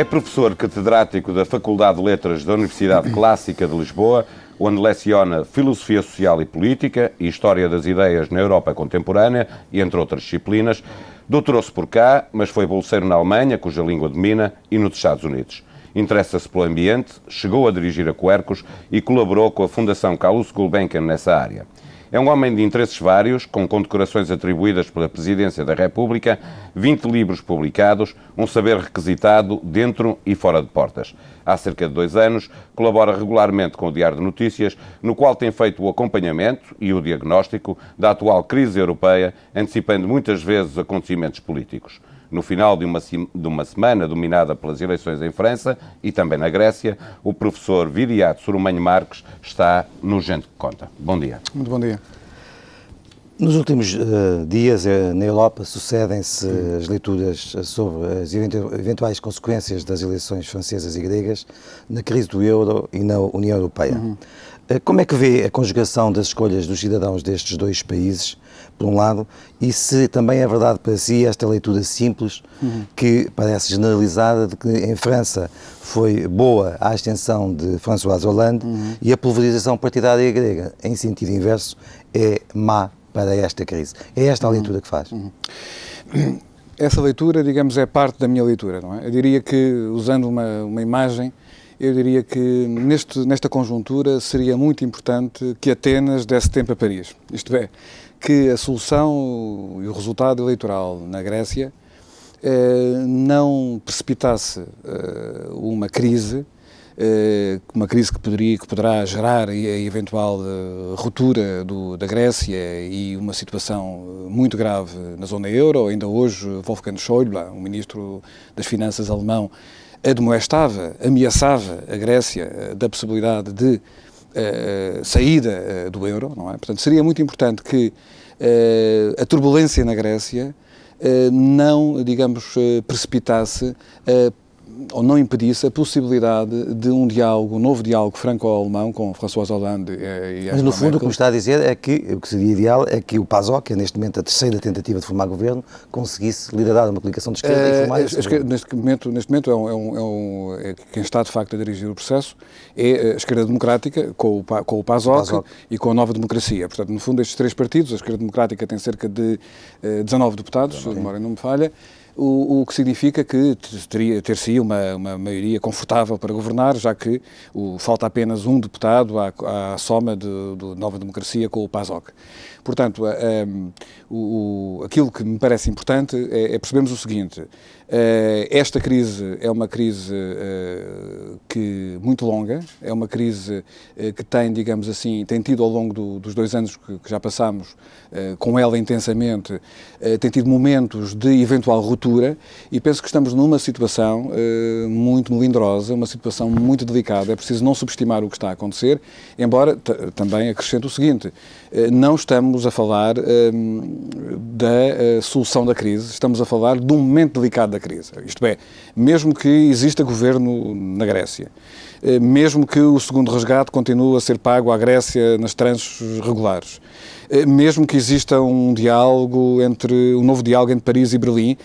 É professor catedrático da Faculdade de Letras da Universidade Clássica de Lisboa, onde leciona Filosofia Social e Política e História das Ideias na Europa Contemporânea, e entre outras disciplinas. Doutorou-se por cá, mas foi bolseiro na Alemanha, cuja língua domina, e nos Estados Unidos. Interessa-se pelo ambiente, chegou a dirigir a Quercus e colaborou com a Fundação Carlos Gulbenkian nessa área. É um homem de interesses vários, com condecorações atribuídas pela Presidência da República, 20 livros publicados, um saber requisitado dentro e fora de portas. Há cerca de dois anos, colabora regularmente com o Diário de Notícias, no qual tem feito o acompanhamento e o diagnóstico da atual crise europeia, antecipando muitas vezes acontecimentos políticos no final de uma, de uma semana dominada pelas eleições em França e também na Grécia, o professor Viriato Surumanho Marques está no Gente que Conta. Bom dia. Muito bom dia. Nos últimos uh, dias, uh, na Europa, sucedem-se uh, as leituras sobre as eventuais consequências das eleições francesas e gregas na crise do euro e na União Europeia. Uhum. como é que vê a conjugação das escolhas dos cidadãos destes dois países por um lado, e se também é verdade para si esta leitura simples, uhum. que parece generalizada, de que em França foi boa a ascensão de François Hollande uhum. e a pulverização partidária grega, em sentido inverso, é má para esta crise. É esta a leitura que faz. Essa leitura, digamos, é parte da minha leitura, não é? Eu diria que, usando uma, uma imagem, eu diria que neste, nesta conjuntura seria muito importante que Atenas desse tempo a Paris. Isto é, que a solução e o resultado eleitoral na Grécia eh, não precipitasse eh, uma crise, eh, uma crise que, poderia, que poderá gerar a eventual ruptura do, da Grécia e uma situação muito grave na zona euro. Ainda hoje, Wolfgang Schäuble, o ministro das Finanças alemão, admoestava, ameaçava a Grécia da possibilidade de uh, saída uh, do euro, não é? Portanto, seria muito importante que a turbulência na Grécia não, digamos, precipitasse ou não impedisse a possibilidade de um diálogo, um novo diálogo franco-alemão com François Hollande e Mas no fundo Merkel. o que me está a dizer é que o que seria ideal é que o PASOK, que é neste momento a terceira tentativa de formar governo, conseguisse liderar uma coligação de esquerda uh, e formar esse neste momento, neste momento é, um, é, um, é, um, é, quem está de facto a dirigir o processo é a esquerda democrática com o, com o PASOK, PASOK, e com a Nova Democracia. Portanto, no fundo estes três partidos, a esquerda democrática tem cerca de uh, 19 deputados, se a memória não me falha, o, o que significa que teria ter-se uma, uma maioria confortável para governar, já que o, falta apenas um deputado à, à soma de, Nova Democracia com o PASOK. Portanto, um, o, aquilo que me parece importante é, é percebermos o seguinte: uh, esta crise é uma crise uh, que muito longa, é uma crise que tem, digamos assim, tem tido ao longo do, dos dois anos que, que já passamos com ela intensamente, tem tido momentos de eventual ruptura e penso que estamos numa situação muito melindrosa, uma situação muito delicada. É preciso não subestimar o que está a acontecer, embora também acrescento o seguinte: não estamos a falar da uh, solução da crise, estamos a falar de um momento delicado da crise. Isto é, mesmo que exista governo na Grécia, uh, mesmo que o segundo resgate continue a ser pago à Grécia nas tranches regulares, uh, mesmo que exista um diálogo entre, um novo diálogo entre Paris e Berlim,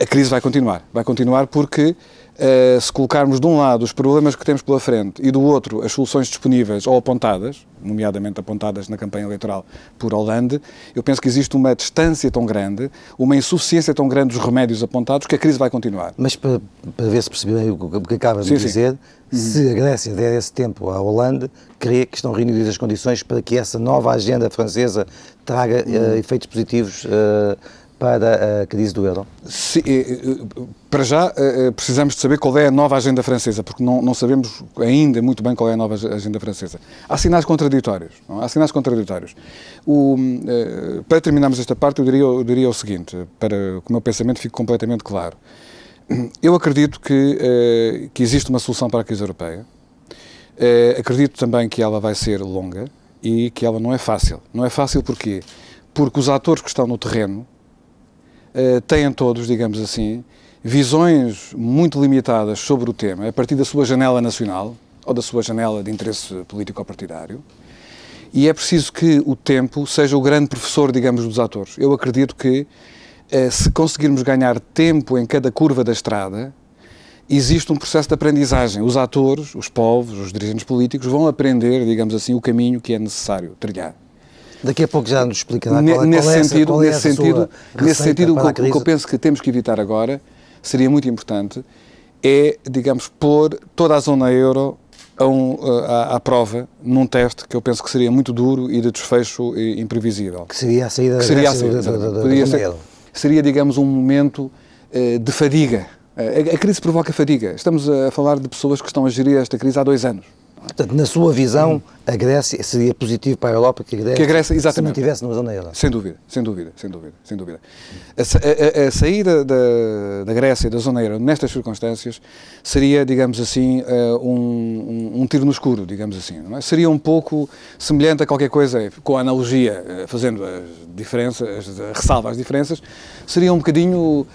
a crise vai continuar. Vai continuar porque Uh, se colocarmos de um lado os problemas que temos pela frente e do outro as soluções disponíveis ou apontadas, nomeadamente apontadas na campanha eleitoral por Hollande, eu penso que existe uma distância tão grande, uma insuficiência tão grande dos remédios apontados que a crise vai continuar. Mas para, para ver se percebi o que acaba de sim, dizer, sim. se a Grécia der esse tempo à Hollande, creio que estão reunidas as condições para que essa nova agenda francesa traga uh, efeitos positivos uh, para a crise do euro? Sim, eh, eh, para já eh, precisamos de saber qual é a nova agenda francesa, porque não, não sabemos ainda muito bem qual é a nova agenda francesa. Há sinais contraditórios. Não? Há sinais contraditórios. O, para terminarmos esta parte, eu diria, eu diria o seguinte, para que o meu pensamento fique completamente claro. Eu acredito que, que existe uma solução para a crise europeia. Acredito também que ela vai ser longa e que ela não é fácil. Não é fácil porquê? Porque os atores que estão no terreno eh, têm todos, digamos assim, visões muito limitadas sobre o tema, a partir da sua janela nacional ou da sua janela de interesse político-partidário. E é preciso que o tempo seja o grande professor, digamos, dos atores. Eu acredito que, eh, se conseguirmos ganhar tempo em cada curva da estrada, existe um processo de aprendizagem. Os atores, os povos, os dirigentes políticos vão aprender, digamos assim, o caminho que é necessário trilhar. Daqui a pouco já nos explicará qual, é, nesse qual é sentido, é nesse sentido, nesse sentido o, que, o que eu penso que temos que evitar agora seria muito importante é, digamos, pôr toda a zona euro a um, à, à, prova num teste que eu penso que seria muito duro e de desfecho imprevisível. Que seria a saída, que seria a saída da, da, da, da ser, Seria, digamos, um momento uh, de fadiga. Uh, a, a crise provoca fadiga. Estamos a falar de pessoas que estão a gerir esta crise há dois anos. Portanto, na sua visão, a Grécia seria positivo para a Europa que a Grécia, que a Grécia exatamente. se mantivesse na zona euro. Sem dúvida, sem dúvida, sem dúvida, sem dúvida. A, a, a saída da, da Grécia da zona euro nestas circunstâncias seria, digamos assim, uh, um, um, um, tiro no escuro, digamos assim. É? Seria um pouco semelhante a qualquer coisa, com a analogia, uh, fazendo as diferenças, as, ressalva as diferenças, seria um bocadinho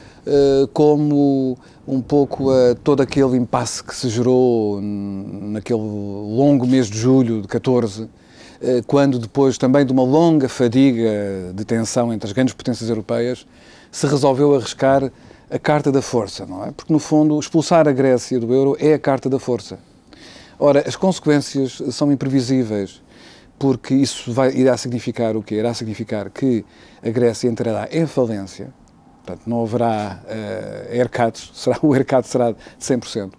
como um pouco a todo aquele impasse que se gerou naquele longo mês de julho de 14, eh, quando depois também de uma longa fadiga de tensão entre as grandes potências europeias, se resolveu arriscar a carta da força, não é? Porque no fundo expulsar a Grécia do euro é a carta da força. Ora, as consequências são imprevisíveis, porque isso vai, irá significar o quê? Irá significar que a Grécia entrará em falência, Portanto, não haverá uh, será, o ERCAD será de 100%. Uh,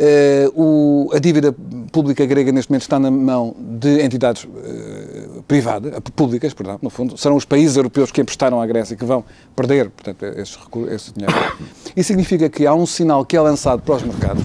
eh, o, a dívida pública grega neste momento está na mão de entidades uh, privadas, públicas, perdão, no fundo, serão os países europeus que emprestaram à Grécia que vão perder, portanto, esse, esse dinheiro. Isso significa que há um sinal que é lançado para os mercados,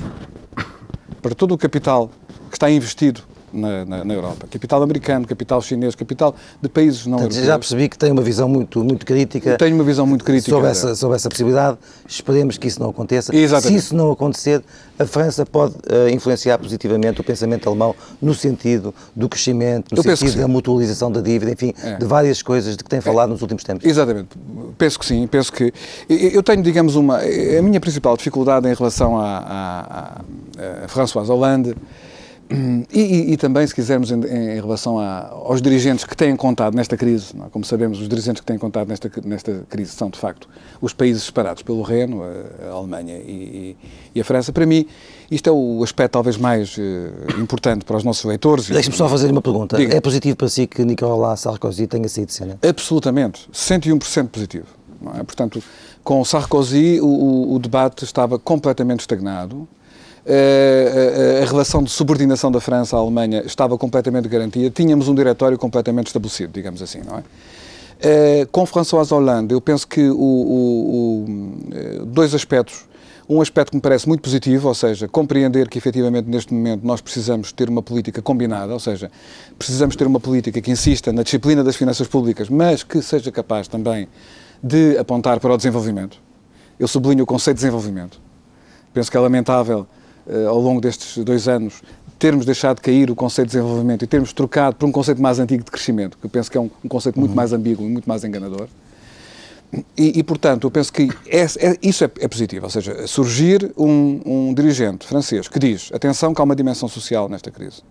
para todo o capital que está investido na, na, na, Europa. Capital americano, capital chinês, capital de países não Portanto, europeus. Já percebi que tem uma visão muito, muito crítica. Tenho uma visão muito crítica. Sobre essa, sobre essa possibilidade. Esperemos que isso não aconteça. Exatamente. Se isso não acontecer, a França pode uh, influenciar positivamente o pensamento alemão no sentido do crescimento, no Eu sentido da mutualização da dívida, enfim, é. de várias coisas de que tem falado é. nos últimos tempos. Exatamente. Penso que sim. Penso que. Eu tenho, digamos, uma. A minha principal dificuldade em relação a, a, a, a François Hollande e, e, e, também, se quisermos, em, em relação a, aos dirigentes que têm contado nesta crise, é? como sabemos, os dirigentes que têm contado nesta, nesta crise são, de facto, os países separados pelo Reno, a, a Alemanha e, e, a França. Para mim, isto é o aspecto talvez mais uh, importante para os nossos leitores. Deixe-me só fazer uma pergunta. Diga. É positivo para si que Nicolas Sarkozy tenha saído de cena? Absolutamente. 101% positivo. É? Portanto, com Sarkozy, o, o, o debate estava completamente estagnado. Eh, a, a, relação de subordinação da França à Alemanha estava completamente garantida, tínhamos um diretório completamente estabelecido, digamos assim, não é? Eh, com François Hollande, eu penso que o, o, o, eh, dois aspectos. Um aspecto que me parece muito positivo, ou seja, compreender que efetivamente neste momento nós precisamos ter uma política combinada, ou seja, precisamos ter uma política que insista na disciplina das finanças públicas, mas que seja capaz também de apontar para o desenvolvimento. Eu sublinho o conceito de desenvolvimento. Penso que é lamentável eh, ao longo destes dois anos, termos deixado de cair o conceito de desenvolvimento e termos trocado por um conceito mais antigo de crescimento, que eu penso que é um, um conceito muito uhum. mais ambíguo e muito mais enganador. E, e, portanto, eu penso que é, é, isso é, é, positivo, ou seja, surgir um, um, dirigente francês que diz, atenção que há uma dimensão social nesta crise,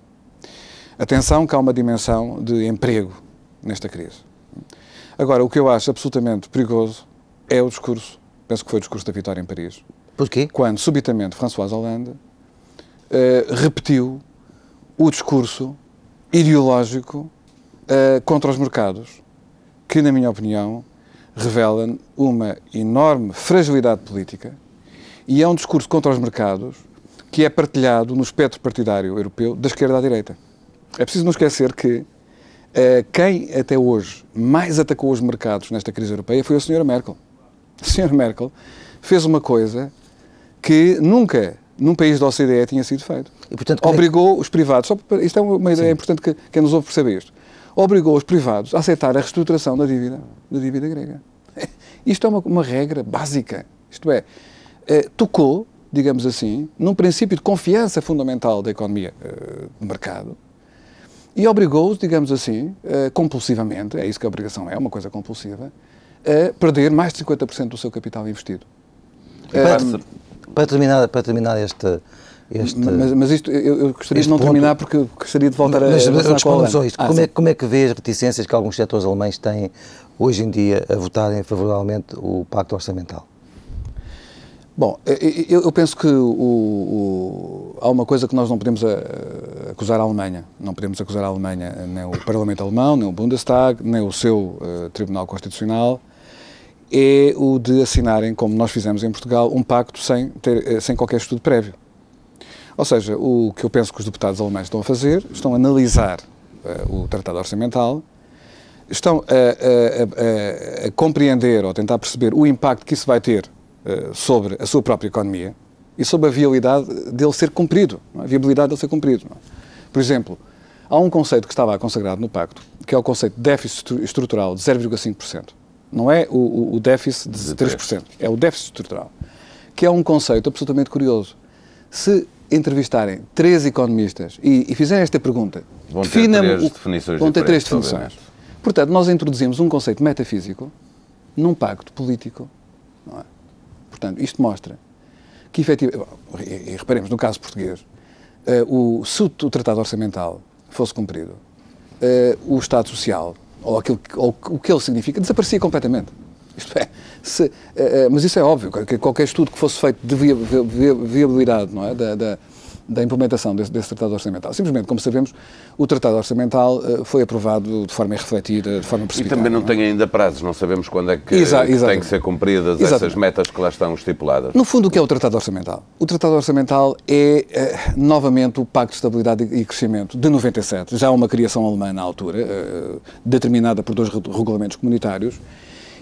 atenção que há uma dimensão de emprego nesta crise. Agora, o que eu acho absolutamente perigoso é o discurso, penso que foi o discurso da vitória em Paris, Porquê? Quando, subitamente, François Hollande uh, repetiu o discurso ideológico uh, contra os mercados, que, na minha opinião, revela uma enorme fragilidade política e é um discurso contra os mercados que é partilhado no espectro partidário europeu da esquerda à direita. É preciso não esquecer que uh, quem até hoje mais atacou os mercados nesta crise europeia foi a senhora Merkel. A senhora Merkel fez uma coisa que nunca num país da OCDE tinha sido feito. E, portanto, Obrigou é os privados, só isto é uma ideia Sim. importante que quem nos ouve perceber isto, obrigou os privados a aceitar a reestruturação da dívida, da dívida grega. Isto é uma, uma regra básica. Isto é, é, tocou, digamos assim, num princípio de confiança fundamental da economia uh, de mercado e obrigou-os, digamos assim, uh, compulsivamente, é isso que a obrigação é, uma coisa compulsiva, a perder mais de 50% do seu capital investido. Para terminar, para terminar este, este... Mas, mas, isto, eu, eu gostaria de não ponto, terminar porque gostaria de voltar mas, a... Mas respondo só isto. Ah, como, é, como é que vê as reticências que alguns setores alemães têm hoje em dia a votarem favoravelmente o Pacto Orçamental? Bom, eu, penso que o, o, há uma coisa que nós não podemos acusar a Alemanha. Não podemos acusar a Alemanha, nem o Parlamento Alemão, nem o Bundestag, nem o seu uh, Tribunal Constitucional, é o de assinarem, como nós fizemos em Portugal, um pacto sem, ter, eh, sem qualquer estudo prévio. Ou seja, o que eu penso que os deputados alemães estão a fazer, estão a analisar uh, o Tratado Orçamental, estão a, a, a, a, compreender ou tentar perceber o impacto que isso vai ter uh, sobre a sua própria economia e sobre a viabilidade dele ser cumprido, a viabilidade dele ser cumprido. É? Por exemplo, há um conceito que estava consagrado no Pacto, que é o conceito de déficit estrutural de 0,5%. Não é o, o, déficit de 3%, é o déficit estrutural, que é um conceito absolutamente curioso. Se entrevistarem três economistas e, e fizerem esta pergunta, vão ter três o, definições vão ter três definições. Portanto, nós introduzimos um conceito metafísico num pacto político. É? Portanto, isto mostra que, efetivamente, e, e reparemos, no caso português, uh, o, se o, o Tratado Orçamental fosse cumprido, uh, o Estado Social, ou, aquilo, ou o que ele significa, desaparecia completamente. Isto é, se, uh, mas isso é óbvio, que qualquer estudo que fosse feito de viabilidade não é, da, da da implementação desse, desse, Tratado Orçamental. Simplesmente, como sabemos, o Tratado Orçamental uh, foi aprovado de forma irrefletida, de forma precipitada. E também não, não é? tem ainda prazos, não sabemos quando é que, que têm que ser cumpridas exatamente. essas metas que lá estão estipuladas. No fundo, o que é o Tratado Orçamental? O Tratado Orçamental é, uh, novamente, o Pacto de Estabilidade e Crescimento de 97, já uma criação alemã na altura, uh, determinada por dois regulamentos comunitários,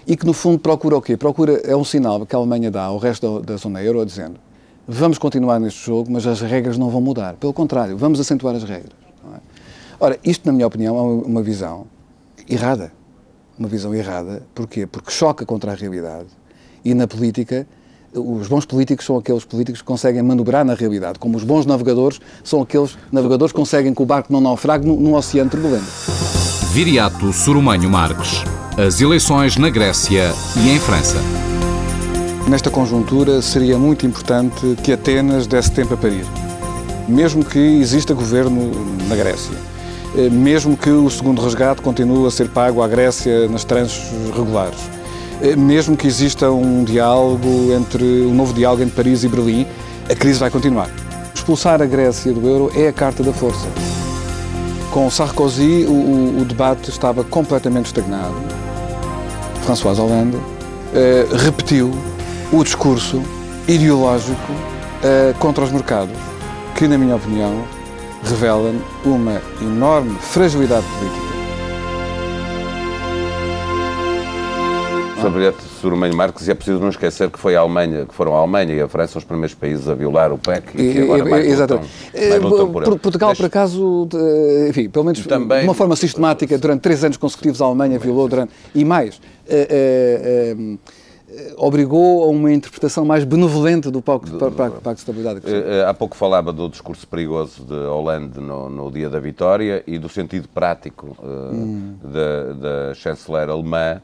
e que, no fundo, procura o quê? Procura, é um sinal que a Alemanha dá ao resto da, da zona euro, dizendo vamos continuar neste jogo, mas as regras não vão mudar. Pelo contrário, vamos acentuar as regras. É? Ora, isto, na minha opinião, é uma visão errada. Uma visão errada. Porquê? Porque choca contra a realidade. E na política, os bons políticos são aqueles políticos que conseguem manobrar na realidade, como os bons navegadores são aqueles navegadores que conseguem que o barco não naufrague num, oceano turbulento. Viriato Surumanho Marques. As eleições na Grécia e em França. Nesta conjuntura, seria muito importante que Atenas desse tempo a parir. Mesmo que exista governo na Grécia, eh, mesmo que o segundo resgate continue a ser pago à Grécia nas tranches regulares, eh, mesmo que exista um diálogo entre um novo diálogo entre Paris e Berlim, a crise vai continuar. Expulsar a Grécia do euro é a carta da força. Com Sarkozy, o, o debate estava completamente estagnado. François Hollande eh, repetiu o discurso ideológico uh, contra os mercados, que, na minha opinião, revelam uma enorme fragilidade política. Sobre Surmanho Marques, e é preciso não esquecer que foi a Alemanha, que foram a Alemanha e a França os primeiros países a violar o PEC e, que agora mais Exatamente. lutam, mais lutam por. Portugal, Deixe... por acaso, enfim, pelo menos Também... de uma forma sistemática, durante três anos consecutivos a Alemanha violou durante, e mais. Uh, uh, eh, obrigou a uma interpretação mais benevolente do Pacto, do, do, Pacto de Estabilidade. Uh, há pouco falava do discurso perigoso de Hollande no, no dia da vitória e do sentido prático hum. da, da chanceler alemã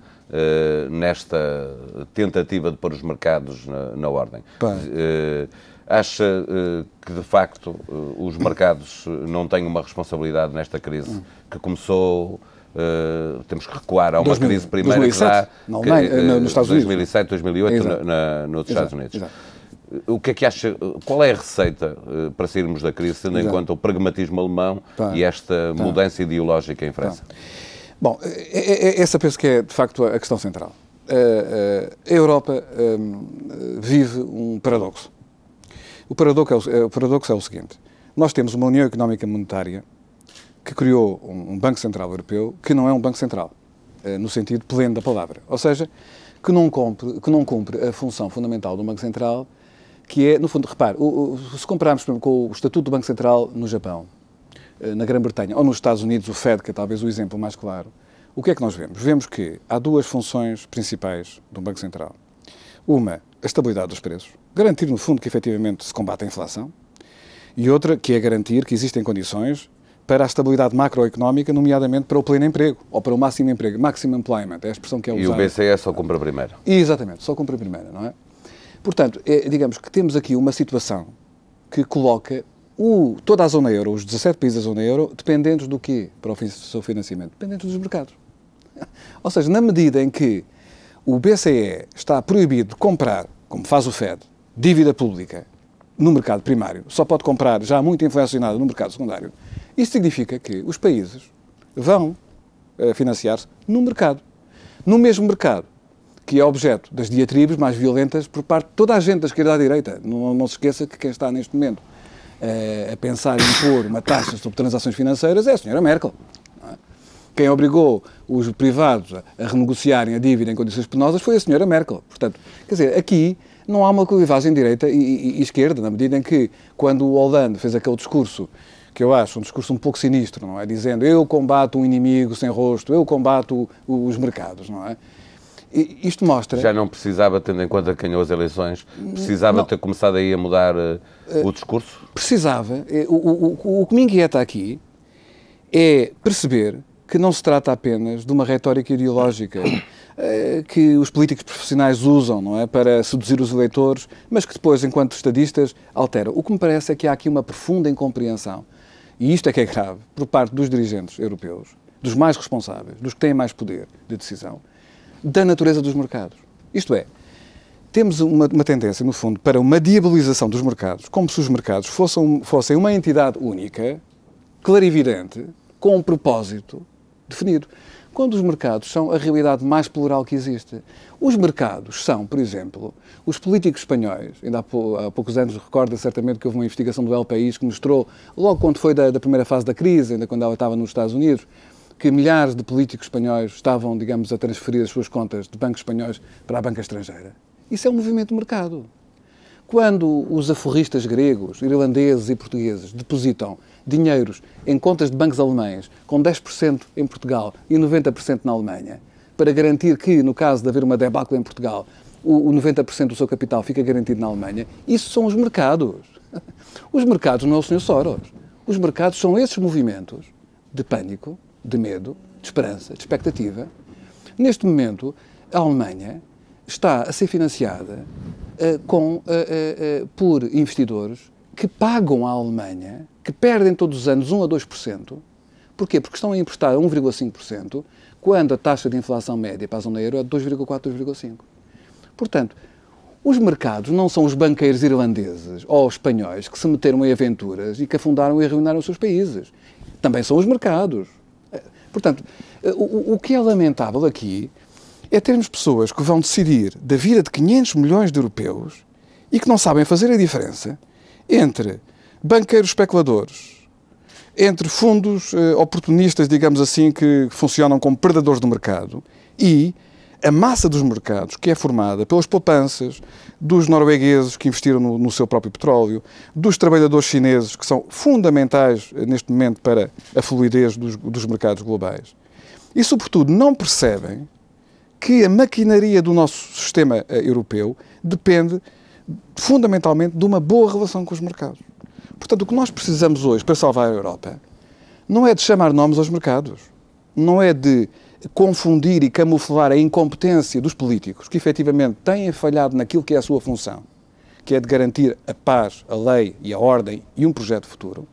nesta tentativa de pôr os mercados na, na ordem. acha que, de facto, os mercados não têm uma responsabilidade nesta crise hum. que começou Uh, temos que recuar a uma 2000, crise primeira 2007, que Alemanha, que, uh, nos Estados 2007, 2008 exato. na, nos Estados Unidos. Exato. O que é que acha, qual é a receita uh, para sairmos da crise, tendo exato. em conta o pragmatismo alemão tá. e esta tá. mudança ideológica em França? Tá. Bom, é, é, essa penso que é, de facto, a questão central. a Europa um, vive um paradoxo. O paradoxo é o, o paradoxo é o seguinte. Nós temos uma União Económica Monetária que criou um Banco Central Europeu que não é um Banco Central, eh, no sentido pleno da palavra. Ou seja, que não cumpre, que não cumpre a função fundamental do Banco Central, que é, no fundo, repare, se compararmos com o Estatuto do Banco Central no Japão, eh, na Grã-Bretanha ou nos Estados Unidos, o Fed, que é talvez o exemplo mais claro, o que é que nós vemos? Vemos que há duas funções principais do Banco Central. Uma, a estabilidade dos preços, garantir, no fundo, que efetivamente se combate a inflação, e outra, que é garantir que existem condições para a estabilidade macroeconómica, nomeadamente para o pleno emprego, ou para o máximo emprego, maximum employment, é a expressão que é usada. E o BCE só compra primeiro. Exatamente, só compra primeiro, não é? Portanto, é, digamos que temos aqui uma situação que coloca o, toda a zona euro, os 17 países da zona euro, dependentes do quê para o seu financiamento? Dependentes dos mercados. Ou seja, na medida em que o BCE está proibido de comprar, como faz o Fed, dívida pública no mercado primário só pode comprar já muito inflacionada no mercado secundário, isso significa que os países vão uh, financiar-se no mercado. No mesmo mercado, que é objeto das diatribes mais violentas por parte de toda a gente da esquerda à direita. Não, não se esqueça que quem está neste momento uh, a pensar em impor uma taxa sobre transações financeiras é a senhora Merkel. É? Quem obrigou os privados a renegociarem a dívida em condições penosas foi a senhora Merkel. Portanto, quer dizer, aqui não há uma clivagem direita e, e, e, esquerda, na medida em que, quando o Hollande fez aquele discurso, que eu acho um discurso um pouco sinistro, não é? Dizendo eu combato um inimigo sem rosto, eu combato os mercados, não é? E isto mostra. Já não precisava, tendo em conta que ganhou as eleições, precisava não. ter começado aí a mudar uh, o discurso? Precisava. Eh, o, o, o, o que me inquieta aqui é perceber que não se trata apenas de uma retórica ideológica que os políticos profissionais usam não é, para seduzir os eleitores, mas que depois, enquanto estadistas, alteram. O que me parece é que há aqui uma profunda incompreensão, e isto é que é grave, por parte dos dirigentes europeus, dos mais responsáveis, dos que têm mais poder de decisão, da natureza dos mercados. Isto é, temos uma, uma, tendência, no fundo, para uma diabolização dos mercados, como se os mercados fossem, fossem uma entidade única, clarividente, com um propósito definido quando os mercados são a realidade mais plural que existe. Os mercados são, por exemplo, os políticos espanhóis, ainda há, poucos anos recorda certamente que houve uma investigação do El País que mostrou, logo quando foi da, da primeira fase da crise, ainda quando ela estava nos Estados Unidos, que milhares de políticos espanhóis estavam, digamos, a transferir as suas contas de bancos espanhóis para a banca estrangeira. Isso é um movimento de mercado. Quando os aforristas gregos, irlandeses e portugueses depositam dinheiros em contas de bancos alemães com 10% em Portugal e 90% na Alemanha, para garantir que, no caso de haver uma debacle em Portugal, o 90% do seu capital fica garantido na Alemanha, isso são os mercados. Os mercados não é o Sr. Soros. Os mercados são esses movimentos de pânico, de medo, de esperança, de expectativa. Neste momento, a Alemanha está a ser financiada uh, com, uh, uh, por investidores que pagam à Alemanha que perdem todos os anos 1 a 2%. Porquê? Porque estão a emprestar a 1,5%, quando a taxa de inflação média para a zona euro é de 2,4, 2,5%. Portanto, os mercados não são os banqueiros irlandeses ou espanhóis que se meteram em aventuras e que afundaram e arruinaram os seus países. Também são os mercados. Portanto, o, o que é lamentável aqui é termos pessoas que vão decidir da vida de 500 milhões de europeus e que não sabem fazer a diferença entre banqueiros especuladores, entre fundos eh, oportunistas, digamos assim, que funcionam como predadores do mercado e a massa dos mercados, que é formada pelas poupanças dos noruegueses que investiram no, no, seu próprio petróleo, dos trabalhadores chineses, que são fundamentais eh, neste momento para a fluidez dos, dos mercados globais, e, sobretudo, não percebem que a maquinaria do nosso sistema eh, europeu depende fundamentalmente de uma boa relação com os mercados. Portanto, o que nós precisamos hoje para salvar a Europa não é de chamar nomes aos mercados, não é de confundir e camuflar a incompetência dos políticos que efetivamente têm falhado naquilo que é a sua função, que é de garantir a paz, a lei e a ordem e um projeto futuro,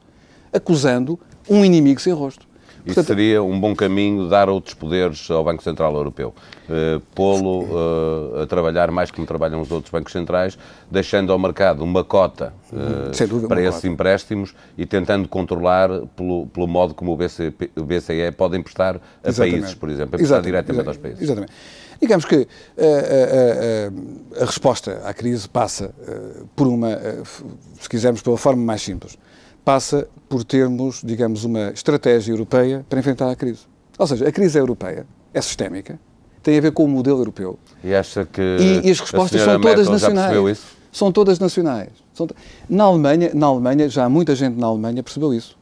acusando um inimigo sem rosto. Isso Portanto, seria um bom caminho dar outros poderes ao Banco Central Europeu. Uh, Pô-lo uh, a trabalhar mais como trabalham os outros bancos centrais, deixando ao mercado uma cota uh, dúvida, para uma esses cota. empréstimos e tentando controlar pelo, pelo modo como o, BC, o BCE pode emprestar a Exatamente. países, por exemplo, emprestar Exatamente. diretamente aos países. Exatamente. Digamos que a, a, a, resposta à crise passa por uma, se quisermos, pela forma mais simples passa por termos, digamos, uma estratégia europeia para enfrentar a crise. Ou seja, a crise é europeia, é sistémica, tem a ver com o modelo europeu. E acha que e, e as respostas são todas nacionais. São todas nacionais. São na Alemanha, na Alemanha, já muita gente na Alemanha percebeu isso.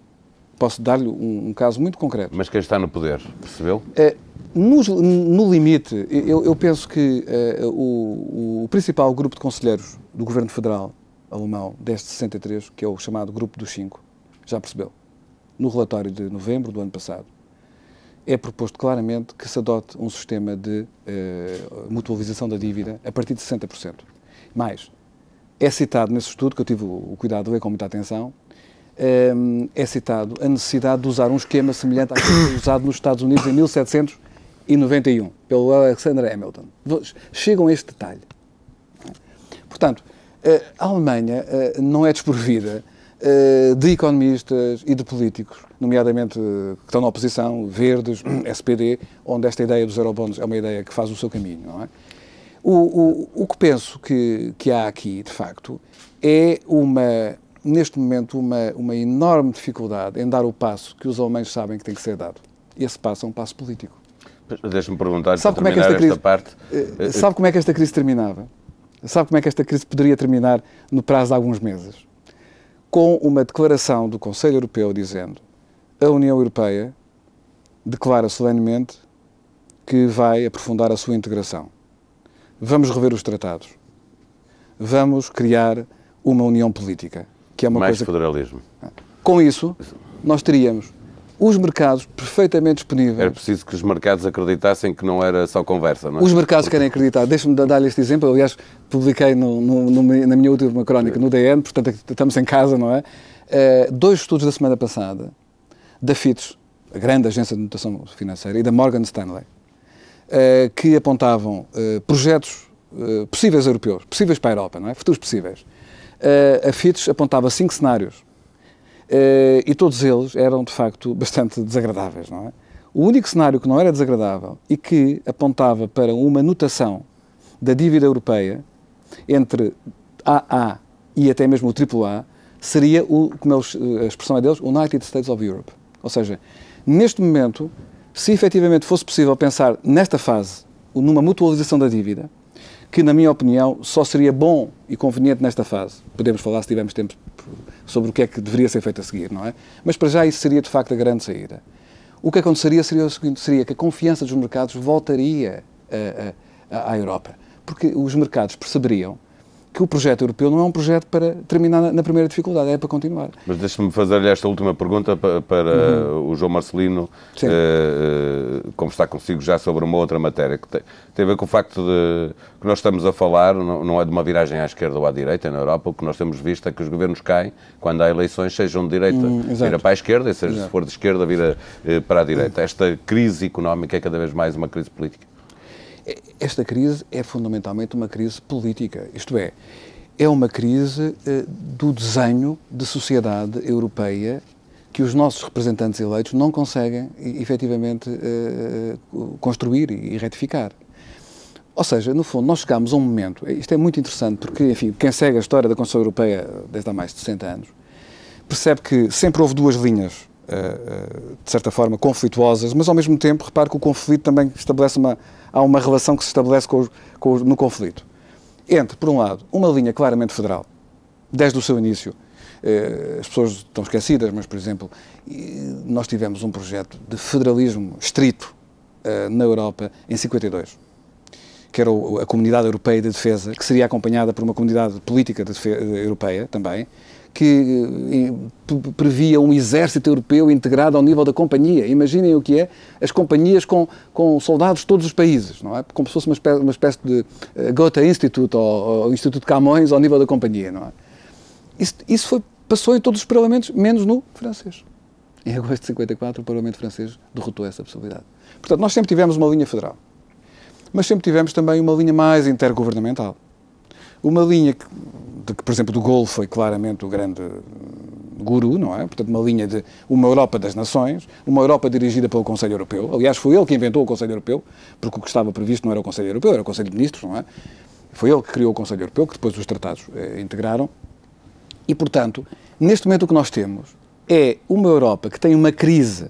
Posso dar-lhe um, um, caso muito concreto. Mas quem está no poder, percebeu? É, no, no, limite, eu, eu penso que é, o, o principal grupo de conselheiros do Governo Federal alemão desde 63, que é o chamado Grupo dos Cinco, já percebeu, no relatório de novembro do ano passado, é proposto claramente que se adote um sistema de uh, mutualização da dívida a partir de 60%. Mais, é citado nesse estudo, que eu tive o, cuidado de ler com muita atenção, um, eh, é citado a necessidade de usar um esquema semelhante àquele usado nos Estados Unidos em 1791, pelo Alexander Hamilton. Chegam a este detalhe. Portanto, a Alemanha não é desprovida de economistas e de políticos, nomeadamente que estão na oposição, verdes, SPD, onde esta ideia dos eurobonds é uma ideia que faz o seu caminho, não é? O, o, o que penso que, que há aqui, de facto, é uma, neste momento, uma, uma enorme dificuldade em dar o passo que os alemães sabem que tem que ser dado. E esse passo é um passo político. Deixa-me perguntar, sabe como é que esta, crise, parte... Eh, sabe como é que esta crise terminava? Sabe como é que esta crise poderia terminar no prazo de alguns meses? Com uma declaração do Conselho Europeu dizendo a União Europeia declara solenemente que vai aprofundar a sua integração vamos rever os tratados, vamos criar uma união política, que é uma Mais coisa... federalismo. Com isso, nós teríamos os mercados perfeitamente disponíveis. Era preciso que os mercados acreditassem que não era só conversa, não é? Os mercados Porque... querem acreditar. Deixa-me dar-lhe este exemplo. Aliás, publiquei no, no, na minha última crónica no DN, portanto estamos em casa, não é? Uh, dois estudos da semana passada, da FITS, a grande agência de notação financeira, e da Morgan Stanley, uh, que apontavam uh, projetos possíveis europeus, possíveis para a Europa, não é? Futuros possíveis. a Fitch apontava cinco cenários e todos eles eram, de facto, bastante desagradáveis, não é? O único cenário que não era desagradável e que apontava para uma notação da dívida europeia entre AA e até mesmo o AAA seria, o, como eles, a expressão é deles, United States of Europe. Ou seja, neste momento, se efetivamente fosse possível pensar nesta fase, numa mutualização da dívida, que, na minha opinião, só seria bom e conveniente nesta fase. Podemos falar, se tivermos tempo, sobre o que é que deveria ser feito a seguir, não é? Mas para já isso seria, de facto, a grande saída. O que aconteceria seria o seguinte, seria que a confiança dos mercados voltaria a, a, à Europa. Porque os mercados perceberiam que o projeto europeu não é um projeto para terminar na primeira dificuldade, é para continuar. Mas deixe-me fazer-lhe esta última pergunta para, para uhum. o João Marcelino uh, conversar consigo já sobre uma outra matéria que tem, tem, a ver com o facto de que nós estamos a falar, não, não, é de uma viragem à esquerda ou à direita na Europa, o que nós temos visto é que os governos caem quando há eleições, sejam de direita, uhum, vira para a esquerda, e seja, se for de esquerda, vira uh, para a direita. Esta crise económica é cada vez mais uma crise política. Esta crise é fundamentalmente uma crise política, isto é, é uma crise uh, do desenho de sociedade europeia que os nossos representantes eleitos não conseguem efetivamente uh, construir e retificar. Ou seja, no fundo, nós chegamos a um momento, isto é muito interessante, porque, enfim, quem segue a história da Constituição Europeia desde há mais de 60 anos, percebe que sempre houve duas linhas de certa forma, conflituosas, mas ao mesmo tempo, repare que o conflito também estabelece uma. Há uma relação que se estabelece com, com, no conflito. Entre, por um lado, uma linha claramente federal, desde o seu início. Eh, as pessoas estão esquecidas, mas, por exemplo, nós tivemos um projeto de federalismo estrito eh, na Europa em 52 que era a Comunidade Europeia de Defesa, que seria acompanhada por uma comunidade política de europeia também, que eh, previa um exército europeu integrado ao nível da companhia. Imaginem o que é as companhias com, com soldados de todos os países, não é? Como se fosse uma espécie, uma espécie de uh, Goethe Institute ou, ou, Instituto Camões ao nível da companhia, não é? Isso, isso foi, passou em todos os parlamentos, menos no francês. Em agosto de 54, o Parlamento francês derrotou essa possibilidade. Portanto, nós sempre tivemos uma linha federal, mas sempre tivemos também uma linha mais intergovernamental. Uma linha que de que, por exemplo, do Gol foi claramente o grande guru, não é? Portanto, uma linha de uma Europa das nações, uma Europa dirigida pelo Conselho Europeu. Aliás, foi ele que inventou o Conselho Europeu, porque o que estava previsto não era o Conselho Europeu, era o Conselho de Ministros, não é? Foi ele que criou o Conselho Europeu, que depois os tratados eh, integraram. E, portanto, neste momento o que nós temos é uma Europa que tem uma crise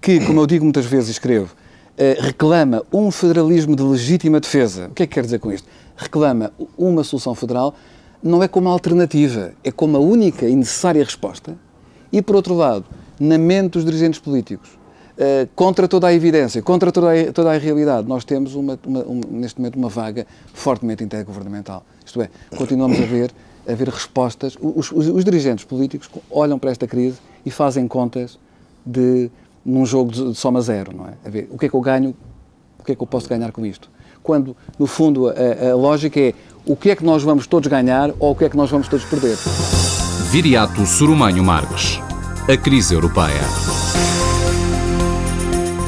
que, como eu digo muitas vezes e escrevo, eh, reclama um federalismo de legítima defesa. O que é que quer dizer com isto? Reclama uma solução federal não é como alternativa, é como a única e necessária resposta. E, por outro lado, na mente dos dirigentes políticos, uh, contra toda a evidência, contra toda a, toda a realidade, nós temos uma, uma, um, neste momento uma vaga fortemente intergovernamental. Isto é, continuamos a ver, a ver respostas. Os, os, os dirigentes políticos olham para esta crise e fazem contas de num jogo de, de soma zero, não é? A ver, o que é que eu ganho, o que é que eu posso ganhar com isto? Quando, no fundo, a, a lógica é o que é que nós vamos todos ganhar ou o que é que nós vamos todos perder. Viriato Surumanho Marques. A crise europeia.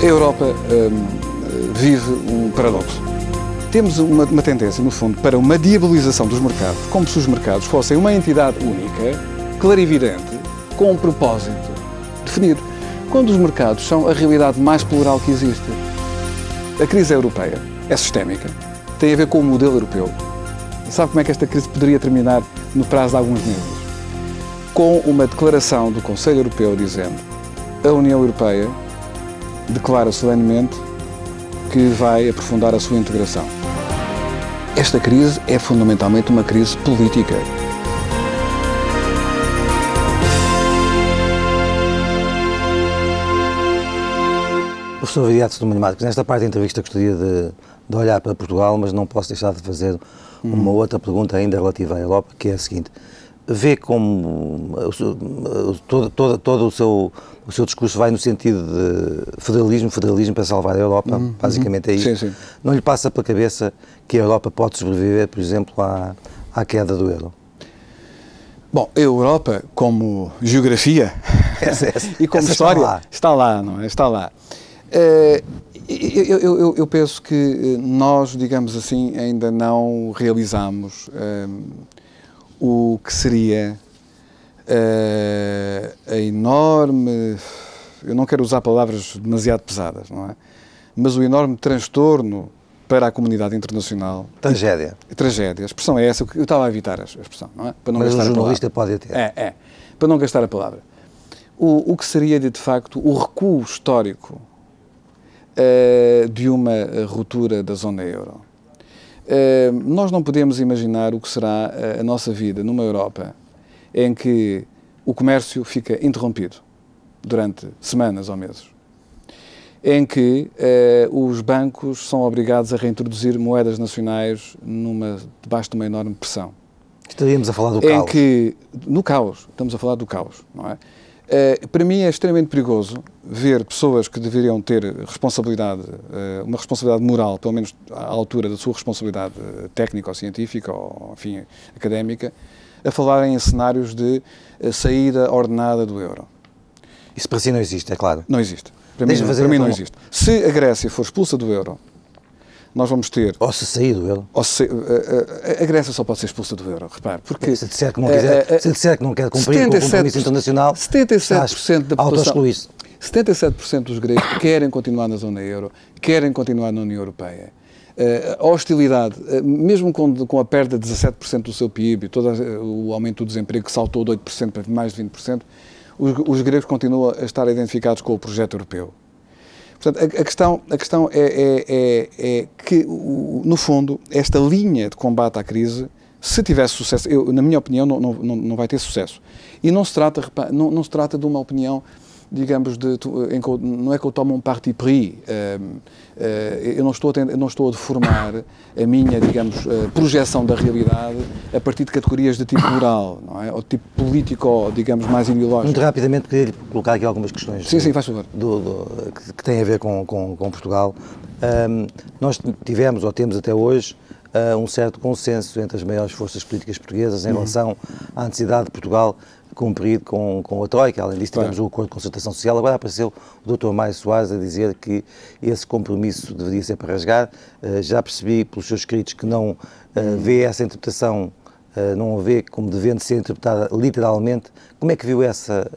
A Europa hum, vive um paradoxo. temos uma, uma, tendência, no fundo, para uma diabolização dos mercados, como se os mercados fossem uma entidade única, clarividente, com um propósito definido, quando os mercados são a realidade mais plural que existe. A crise europeia é sistémica, tem a ver com o modelo europeu. Sabe como é que esta crise poderia terminar no prazo de alguns meses? Com uma declaração do Conselho Europeu dizendo a União Europeia declara solenemente que vai aprofundar a sua integração. Esta crise é fundamentalmente uma crise política. Professor Viriato do Marcos, nesta parte da entrevista gostaria de, de, olhar para Portugal, mas não posso deixar de fazer uma outra pergunta ainda relativa à Europa, que é a seguinte. Vê como todo, todo, todo o, seu, o seu discurso vai no sentido de federalismo, federalismo para salvar a Europa, uhum, basicamente é isso. Sim, sim. Não lhe passa pela cabeça que a Europa pode sobreviver, por exemplo, à, à queda do euro? Bom, a Europa, como geografia essa, essa, e como história, está lá. está lá, não é? Está lá. Eh, eu, eu, eu, penso que eh, nós, digamos assim, ainda não realizamos um, eh, o que seria uh, a enorme. Eu não quero usar palavras demasiado pesadas, não é? Mas o enorme transtorno para a comunidade internacional. Tragédia. Tragédia. A expressão é essa. Eu estava a evitar a expressão, não é? Para não Mas gastar o jornalista pode ter. É, é. Para não gastar a palavra. O, o que seria, de, de facto, o recuo histórico uh, de uma ruptura da zona euro. Uh, nós não podemos imaginar o que será a nossa vida numa Europa em que o comércio fica interrompido durante semanas ou meses, em que os bancos são obrigados a reintroduzir moedas nacionais numa, debaixo de uma enorme pressão. Estaríamos a falar do em caos. Que, no caos, estamos a falar do caos, não é? Uh, para mim é extremamente perigoso ver pessoas que deveriam ter responsabilidade, uh, uma responsabilidade moral, pelo menos à altura da sua responsabilidade uh, técnica ou científica ou, enfim, académica, a falarem em cenários de saída ordenada do euro. Isso para si não existe, é claro? Não existe. Para mim, para mim não existe. Se a Grécia for expulsa do euro, nós vamos ter. Ou se sair do euro. Ou se, a, a, a, Grécia só pode ser expulsa do euro, repare. Porque, se disser que não, quiser, se disser que não quer cumprir 77, com o compromisso internacional, 77% da população. 77% dos gregos querem continuar na zona euro, querem continuar na União Europeia. a hostilidade, mesmo com, com a perda de 17% do seu PIB, todo o aumento do desemprego que saltou de 8% para mais de 20%, os, os gregos continuam a estar identificados com o projeto europeu. Portanto, a, a questão, a questão é, é, é, é que, no fundo, esta linha de combate à crise, se tivesse sucesso, eu, na minha opinião, não, não, não vai ter sucesso. E não se trata, não, não se trata de uma opinião digamos, de, em, não é que eu tomo um parti pris, uh, uh, eu, não estou a, não estou a deformar a minha, digamos, uh, projeção da realidade a partir de categorias de tipo moral, não é? ou de tipo político, digamos, mais ideológico. Muito rapidamente, queria colocar aqui algumas questões. Sim, sim, faz favor. Do, do, que, que têm a ver com, com, com Portugal. Um, nós tivemos, ou temos até hoje, um certo consenso entre as maiores forças políticas portuguesas em uhum. relação à necessidade de Portugal cumprido com, com a Troika. Além disso, tivemos claro. o acordo de concertação social. Agora apareceu o Dr. Mário Soares a dizer que esse compromisso deveria ser para rasgar. Uh, já percebi pelos seus escritos que não uh, vê essa interpretação, não a vê como devendo ser interpretada literalmente. Como é que viu essa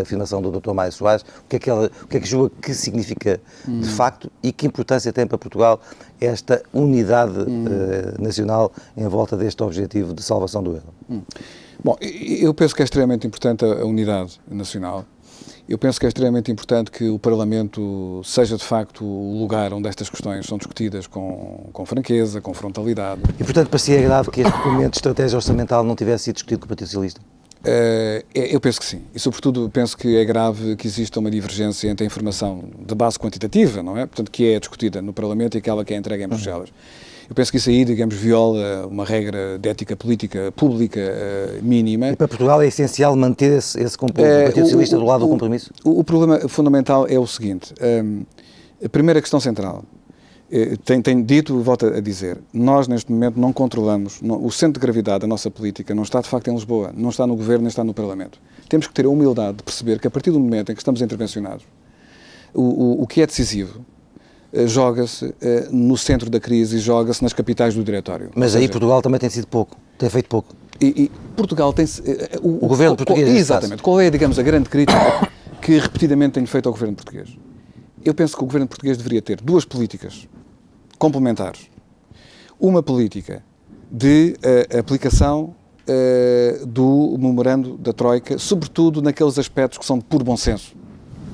afirmação do Dr. Mário Soares? O que é que, ela, o que, é que julga que significa hum. de facto e que importância tem para Portugal esta unidade hum. nacional em volta deste objetivo de salvação do euro? Hum. Bom, eu penso que é extremamente importante a unidade nacional. Eu penso que é extremamente importante que o Parlamento seja, de facto, o lugar onde estas questões são discutidas com, com franqueza, com frontalidade. E, portanto, é grave que este documento de estratégia orçamental não tivesse sido discutido com o Partido Socialista? Uh, eu penso que sim. E, sobretudo, penso que é grave que exista uma divergência entre a informação de base quantitativa, não é? Portanto, que é discutida no Parlamento e aquela que é entregue em Bruxelas. Uhum eu penso que isso aí, digamos, viola uma regra de ética política pública uh, mínima. E para Portugal é essencial manter esse, esse compromisso, uh, o Partido Socialista do lado o, do compromisso? O, o, problema fundamental é o seguinte, um, ehm, a primeira questão central, tem, tem dito, volto a dizer, nós neste momento não controlamos, não, o centro de gravidade da nossa política não está de facto em Lisboa, não está no Governo, nem está no Parlamento. Temos que ter a humildade de perceber que a partir do momento em que estamos intervencionados, o, o, o que é decisivo joga-se no centro da crise e joga-se nas capitais do diretório. Mas aí Portugal também tem sido pouco, tem feito pouco. E, e Portugal tem o, o, governo português. Exatamente. Qual é, digamos, a grande crítica que repetidamente tenho feito ao governo português? Eu penso que o governo português deveria ter duas políticas complementares. Uma política de uh, aplicação uh, do memorando da Troika, sobretudo naqueles aspectos que são de puro bom senso.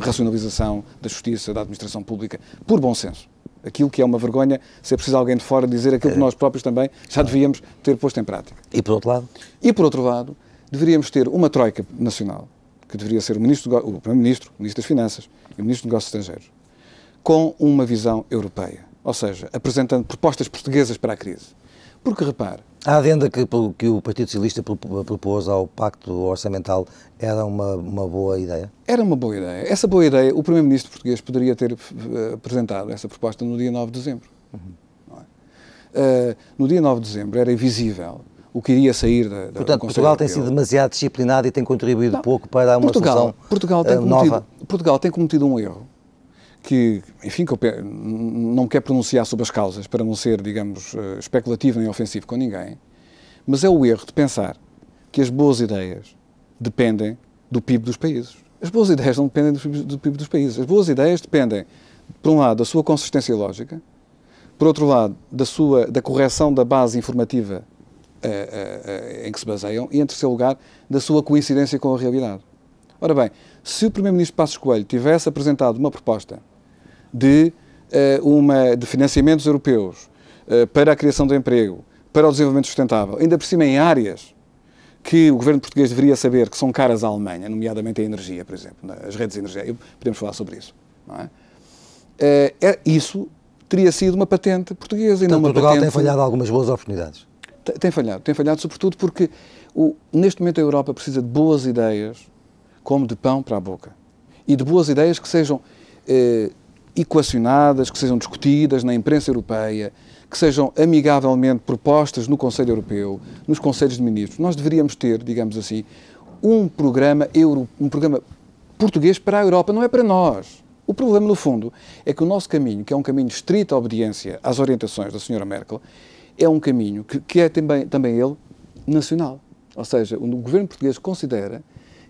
Racionalização da justiça, da administração pública, por bom senso. Aquilo que é uma vergonha, se é preciso alguém de fora dizer aquilo que nós próprios também já devíamos ter posto em prática. E por outro lado? E por outro lado, deveríamos ter uma Troika nacional, que deveria ser o Ministro, o Primeiro-Ministro, o Ministro das Finanças e o Ministro dos Negócios Estrangeiros, com uma visão europeia. Ou seja, apresentando propostas portuguesas para a crise. Porque, repare... A adenda que, que o Partido Socialista propôs ao Pacto Orçamental era uma, uma boa ideia? Era uma boa ideia. Essa boa ideia, o Primeiro-Ministro português poderia ter uh, apresentado essa proposta no dia 9 de dezembro. Uhum. Uh, no dia 9 de dezembro era invisível o que iria sair da, da Portanto, Portugal tem sido demasiado disciplinado e tem contribuído Não, pouco para uma Portugal, solução Portugal tem uh, cometido, nova. Portugal tem cometido um erro que, enfim, que eu não quer pronunciar sobre as causas para não ser, digamos, eh, especulativo nem ofensivo com ninguém, mas é o erro de pensar que as boas ideias dependem do PIB dos países. As boas ideias não dependem do PIB dos países. As boas ideias dependem, por um lado, da sua consistência lógica, por outro lado, da, sua, da correção da base informativa uh, uh, uh, em que se baseiam e, em terceiro lugar, da sua coincidência com a realidade. Ora bem, se o Primeiro-Ministro Passos Coelho tivesse apresentado uma proposta de, uh, uma, de financiamentos europeus uh, para a criação de emprego, para o desenvolvimento sustentável, ainda por cima em áreas que o governo português deveria saber que são caras à Alemanha, nomeadamente a energia, por exemplo, as redes de energia. Podemos falar sobre isso. É? Uh, é isso teria sido uma patente portuguesa. Então, e não uma Portugal patente... tem falhado algumas boas oportunidades. Tem, tem falhado. Tem falhado, sobretudo porque o, neste momento a Europa precisa de boas ideias, como de pão para a boca. E de boas ideias que sejam eh, equacionadas, que sejam discutidas na imprensa europeia, que sejam amigavelmente propostas no Conselho Europeu, nos Conselhos de Ministros. Nós deveríamos ter, digamos assim, um programa, euro, um programa português para a Europa, não é para nós. O problema, no fundo, é que o nosso caminho, que é um caminho de estrita obediência às orientações da Sra. Merkel, é um caminho que, que é também, também ele nacional. Ou seja, o governo português considera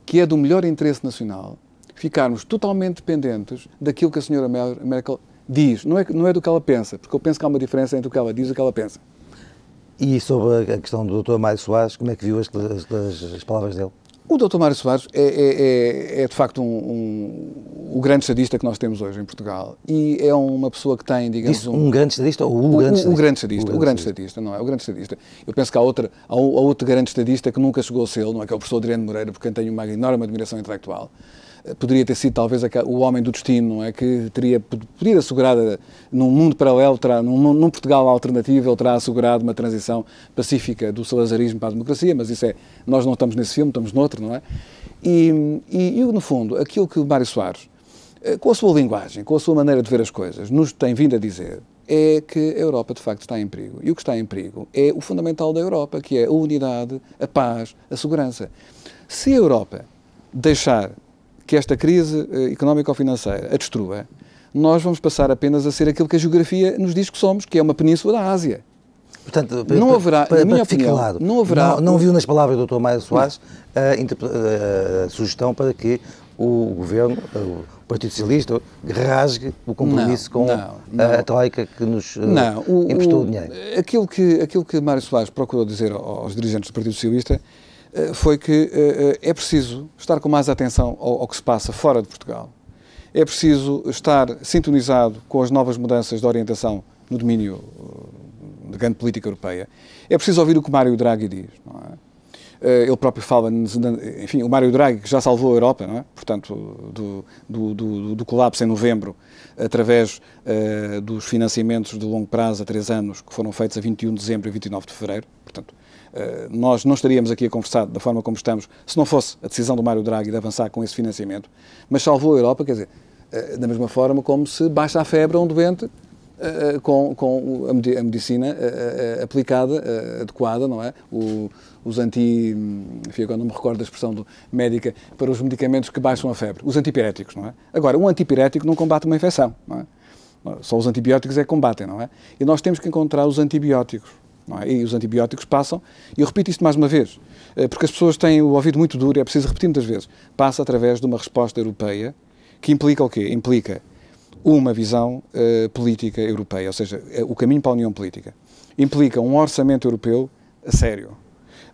que é do melhor interesse nacional ficarmos totalmente dependentes daquilo que a senhora Merkel diz. Não é, não é do que ela pensa, porque eu penso que há uma diferença entre o que ela diz e o que ela pensa. E sobre a questão do Dr. Mário Soares, como é que viu as, as, as palavras dele? O Dr. Mário Soares é, é, é, é de facto um, um, o grande estadista que nós temos hoje em Portugal e é uma pessoa que tem, digamos... um, um grande estadista ou o, o grande estadista? O, grande estadista, o grande estadista, não é? O grande estadista. Eu penso que há, outra, há, outro grande estadista que nunca chegou a ser, não é? Que é o professor Adriano Moreira, porque quem tem uma enorme admiração intelectual poderia ter sido talvez o homem do destino, não é? Que teria poderia assegurar, num mundo paralelo, terá, num, num, Portugal alternativo, ele terá assegurado uma transição pacífica do salazarismo para a democracia, mas isso é, nós não estamos nesse filme, estamos noutro, não é? E, e, e no fundo, aquilo que Mário Soares, eh, com a sua linguagem, com a sua maneira de ver as coisas, nos tem vindo a dizer é que a Europa de facto está em perigo. E o que está em perigo é o fundamental da Europa, que é a unidade, a paz, a segurança. Se a Europa deixar que esta crise eh, económico-financeira a destrua, nós vamos passar apenas a ser aquilo que a geografia nos diz que somos, que é uma península da Ásia. Portanto, não haverá, para, na minha opinião, claro, não haverá... Não, não viu nas palavras do Dr. Mário Soares a, a, sugestão para que o governo, o Partido Socialista, rasgue o compromisso não, com não. A, a Troika que nos eh, não, o, emprestou o, dinheiro. Aquilo que, aquilo que Mário Soares procurou dizer aos dirigentes do Partido Socialista foi que eh, eh, é preciso estar com mais atenção ao, que se passa fora de Portugal. É preciso estar sintonizado com as novas mudanças de orientação no domínio da grande política europeia. É preciso ouvir o que Mário Draghi diz. É? Ele próprio fala, enfim, o Mário Draghi que já salvou a Europa, não é? portanto, do, do, do, do colapso em novembro, através uh, dos financiamentos de longo prazo a três anos, que foram feitos a 21 de dezembro e 29 de fevereiro. Portanto, eh, nós não estaríamos aqui a conversar da forma como estamos se não fosse a decisão do Mário Draghi de avançar com esse financiamento, mas salvou a Europa, quer dizer, eh, da mesma forma como se baixa a febre a um doente eh, com, com a medicina aplicada, adequada, não é? O, os anti... Enfim, agora não me recordo da expressão do, médica para os medicamentos que baixam a febre. Os antipiréticos, não é? Agora, um antipirético não combate uma infecção, não é? Só os antibióticos é que combatem, não é? E nós temos que encontrar os antibióticos. É? E os antibióticos passam, e eu repito isto mais uma vez, eh, porque as pessoas têm o ouvido muito duro e é preciso repetir muitas vezes. Passa através de uma resposta europeia que implica o quê? Implica uma visão uh, política europeia, ou seja, eh, o caminho para a união política. Implica um orçamento europeu a sério.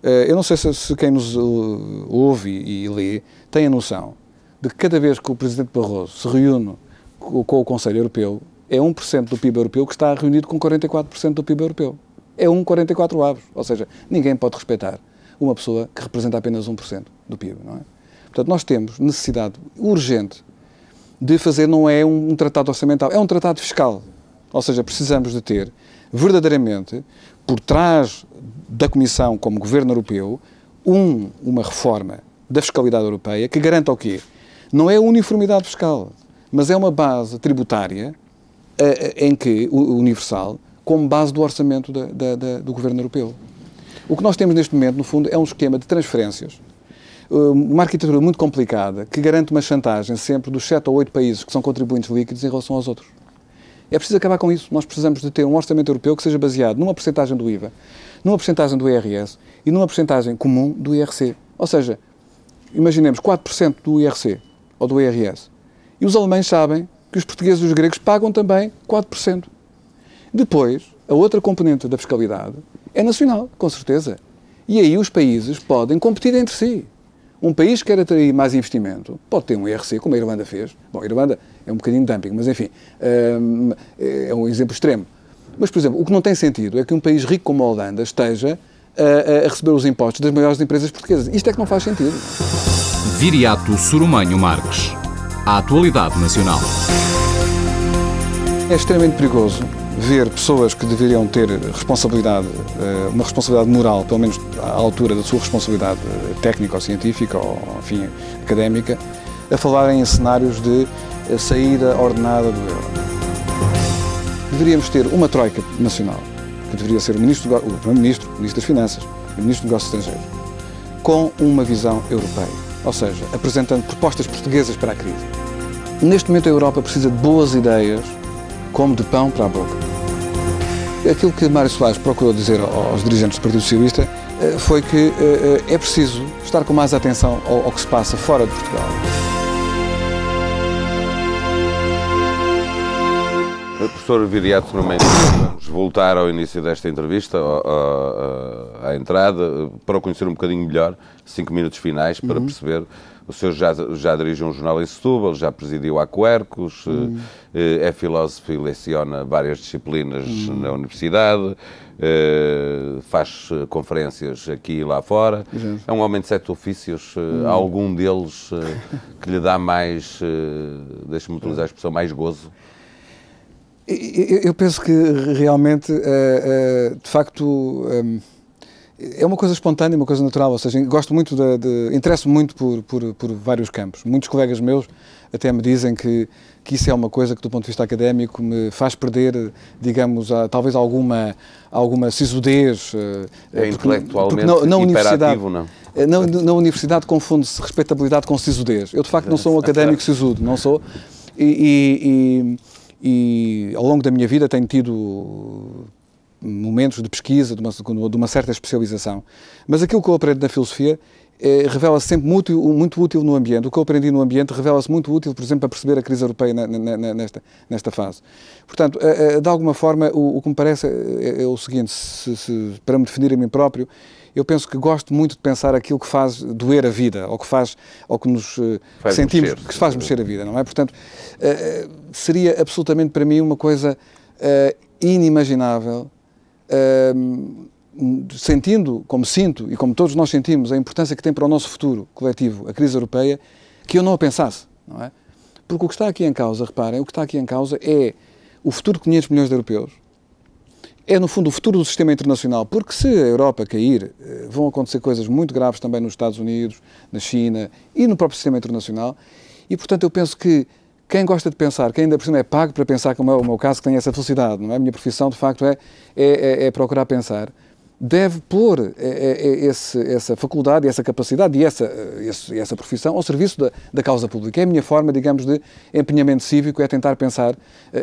Uh, eu não sei se, se quem nos uh, ouve e, e lê tem a noção de que cada vez que o Presidente Barroso se reúne com, com o Conselho Europeu, é 1% do PIB europeu que está reunido com 44% do PIB europeu. É um 44 avos. Ou seja, ninguém pode respeitar uma pessoa que representa apenas 1% do PIB, não é? Portanto, nós temos necessidade urgente de fazer, não é um, um tratado orçamental, é um tratado fiscal. Ou seja, precisamos de ter verdadeiramente, por trás da Comissão como Governo Europeu, um, uma reforma da fiscalidade europeia que garanta o quê? Não é uniformidade fiscal, mas é uma base tributária uh, em que, universal, como base do orçamento da, da, da, do Governo Europeu. O que nós temos neste momento, no fundo, é um esquema de transferências uma arquitetura muito complicada que garante uma chantagem sempre dos 7 ou 8 países que são contribuintes líquidos em relação aos outros. É preciso acabar com isso. Nós precisamos de ter um orçamento europeu que seja baseado numa porcentagem do IVA, numa porcentagem do IRS e numa porcentagem comum do IRC. Ou seja, imaginemos 4% do IRC ou do IRS. E os alemães sabem que os portugueses e os gregos pagam também 4%. Depois, a outra componente da fiscalidade é nacional, com certeza. E aí os países podem competir entre si. Um país que quer atrair mais investimento pode ter um IRC, como a Irlanda fez. Bom, a Irlanda é um bocadinho dumping, mas enfim, hum, é um exemplo extremo. Mas, por exemplo, o que não tem sentido é que um país rico como a Holanda esteja a, a receber os impostos das maiores empresas portuguesas. Isto é que não faz sentido. Viriato Surumanho Marques. A atualidade nacional. É extremamente perigoso ver pessoas que deveriam ter responsabilidade, eh, uma responsabilidade moral, pelo menos à altura da sua responsabilidade eh, técnica ou científica ou, enfim, académica, a falarem em cenários de eh, saída ordenada do euro. Deveríamos ter uma troika nacional, que deveria ser o Ministro, o Primeiro-Ministro, o Ministro das Finanças o Ministro dos Negócios Estrangeiros, com uma visão europeia, ou seja, apresentando propostas portuguesas para a crise. Neste momento a Europa precisa de boas ideias como de pão para a boca. Aquilo que Mário Soares procurou dizer aos dirigentes do Partido Socialista eh, foi que eh, eh, é preciso estar com mais atenção ao que se passa fora de Portugal. Professor Viriato vamos voltar ao início desta entrevista, à, à, à, entrada, para conhecer um bocadinho melhor, cinco minutos finais, para uhum. perceber o senhor já, já dirige um jornal em Setúbal, já presidiu a Quercus, hum. Eh, é filósofo e leciona várias disciplinas hum. na universidade, eh, faz eh, conferências aqui e lá fora. Exato. É um homem de sete ofícios. Hum. Há algum deles que lhe dá mais, deixa-me utilizar a expressão, mais gozo? Eu penso que realmente, de facto é uma coisa espontânea, uma coisa natural, ou seja, gosto muito de, de interesso muito por, por, por, vários campos. Muitos colegas meus até me dizem que, que isso é uma coisa que do ponto de vista académico me faz perder, digamos, a, talvez alguma, alguma sisudez. Eh, é porque, intelectualmente porque na, na universidade, não? Eh, na, na universidade confunde-se respeitabilidade com sisudez. Eu, de facto, não sou um académico sisudo, não sou. e, e e ao longo da minha vida tenho tido momentos de pesquisa, de uma, de uma, certa especialização. Mas aquilo que eu aprendo na filosofia é, revela-se sempre muito, muito útil no ambiente. O que eu aprendi no ambiente revela-se muito útil, por exemplo, para perceber a crise europeia na, na, nesta, nesta fase. Portanto, de alguma forma, o, o que me parece é, é o seguinte: se, se, para me definir a mim próprio, eu penso que gosto muito de pensar aquilo que faz doer a vida, ou que faz, ou que nos faz sentimos, mexer. que faz mexer a vida, não é? Portanto, seria absolutamente para mim uma coisa inimaginável sentindo, como sinto e como todos nós sentimos, a importância que tem para o nosso futuro coletivo a crise europeia, que eu não a pensasse, não é? Porque o que está aqui em causa, reparem, o que está aqui em causa é o futuro de 500 milhões de europeus, é, no fundo, o futuro do sistema internacional, porque se a Europa cair, eh, vão acontecer coisas muito graves também nos Estados Unidos, na China e no próprio sistema internacional. E, portanto, eu penso que quem gosta de pensar, quem ainda por cima é pago para pensar, como é o meu caso, que tem essa felicidade, não é? A minha profissão, de facto, é, é, é, é procurar pensar. Deve pôr esse, essa faculdade, essa capacidade e essa, essa profissão ao serviço da, da, causa pública. É a minha forma, digamos, de empenhamento cívico, é tentar pensar